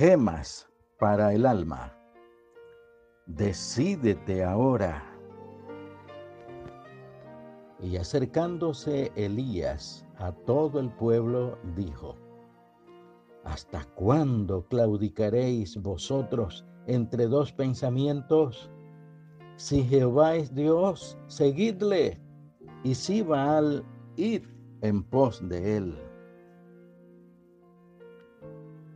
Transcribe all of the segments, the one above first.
gemas para el alma. Decídete ahora. Y acercándose Elías a todo el pueblo, dijo, ¿Hasta cuándo claudicaréis vosotros entre dos pensamientos? Si Jehová es Dios, seguidle, y si Baal, id en pos de él.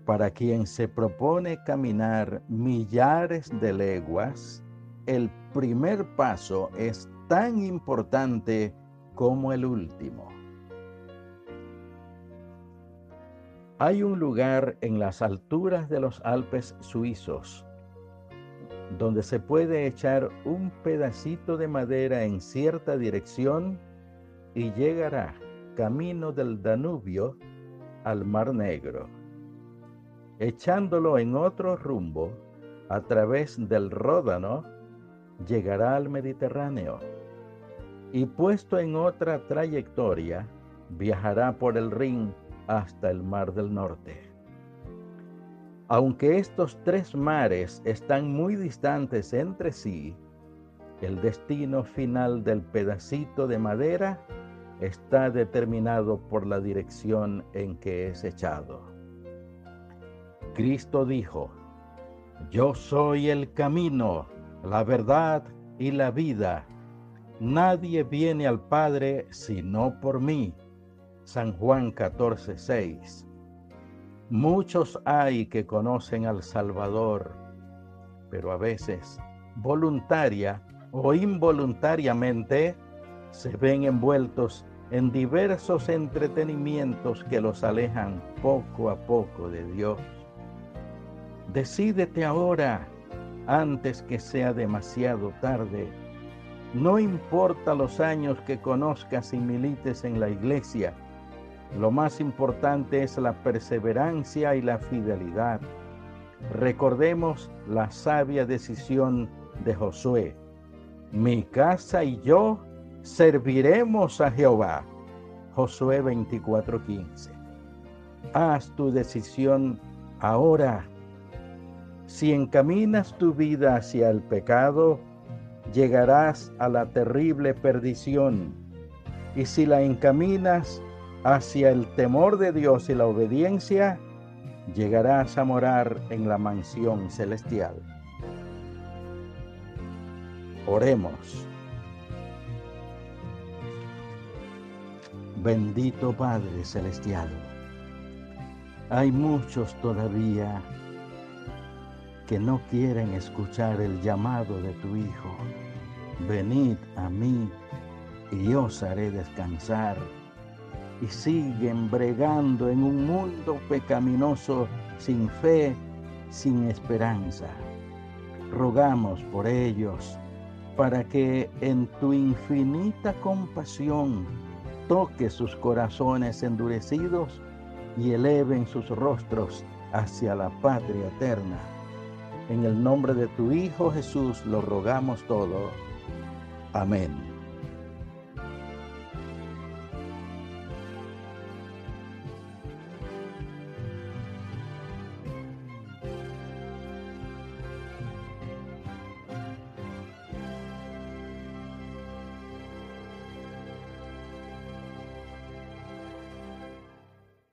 Para quien se propone caminar millares de leguas, el primer paso es tan importante como el último. Hay un lugar en las alturas de los Alpes suizos donde se puede echar un pedacito de madera en cierta dirección y llegará camino del Danubio al Mar Negro. Echándolo en otro rumbo, a través del Ródano, llegará al Mediterráneo. Y puesto en otra trayectoria, viajará por el Rin hasta el Mar del Norte. Aunque estos tres mares están muy distantes entre sí, el destino final del pedacito de madera está determinado por la dirección en que es echado. Cristo dijo, Yo soy el camino, la verdad y la vida. Nadie viene al Padre sino por mí. San Juan 14, 6. Muchos hay que conocen al Salvador, pero a veces, voluntaria o involuntariamente, se ven envueltos en diversos entretenimientos que los alejan poco a poco de Dios. Decídete ahora, antes que sea demasiado tarde. No importa los años que conozcas y milites en la iglesia, lo más importante es la perseverancia y la fidelidad. Recordemos la sabia decisión de Josué. Mi casa y yo serviremos a Jehová. Josué 24:15. Haz tu decisión ahora. Si encaminas tu vida hacia el pecado, llegarás a la terrible perdición. Y si la encaminas hacia el temor de Dios y la obediencia, llegarás a morar en la mansión celestial. Oremos. Bendito Padre Celestial, hay muchos todavía que no quieren escuchar el llamado de tu Hijo. Venid a mí y os haré descansar y siguen bregando en un mundo pecaminoso sin fe, sin esperanza. Rogamos por ellos para que en tu infinita compasión toque sus corazones endurecidos y eleven sus rostros hacia la patria eterna. En el nombre de tu Hijo Jesús lo rogamos todo. Amén.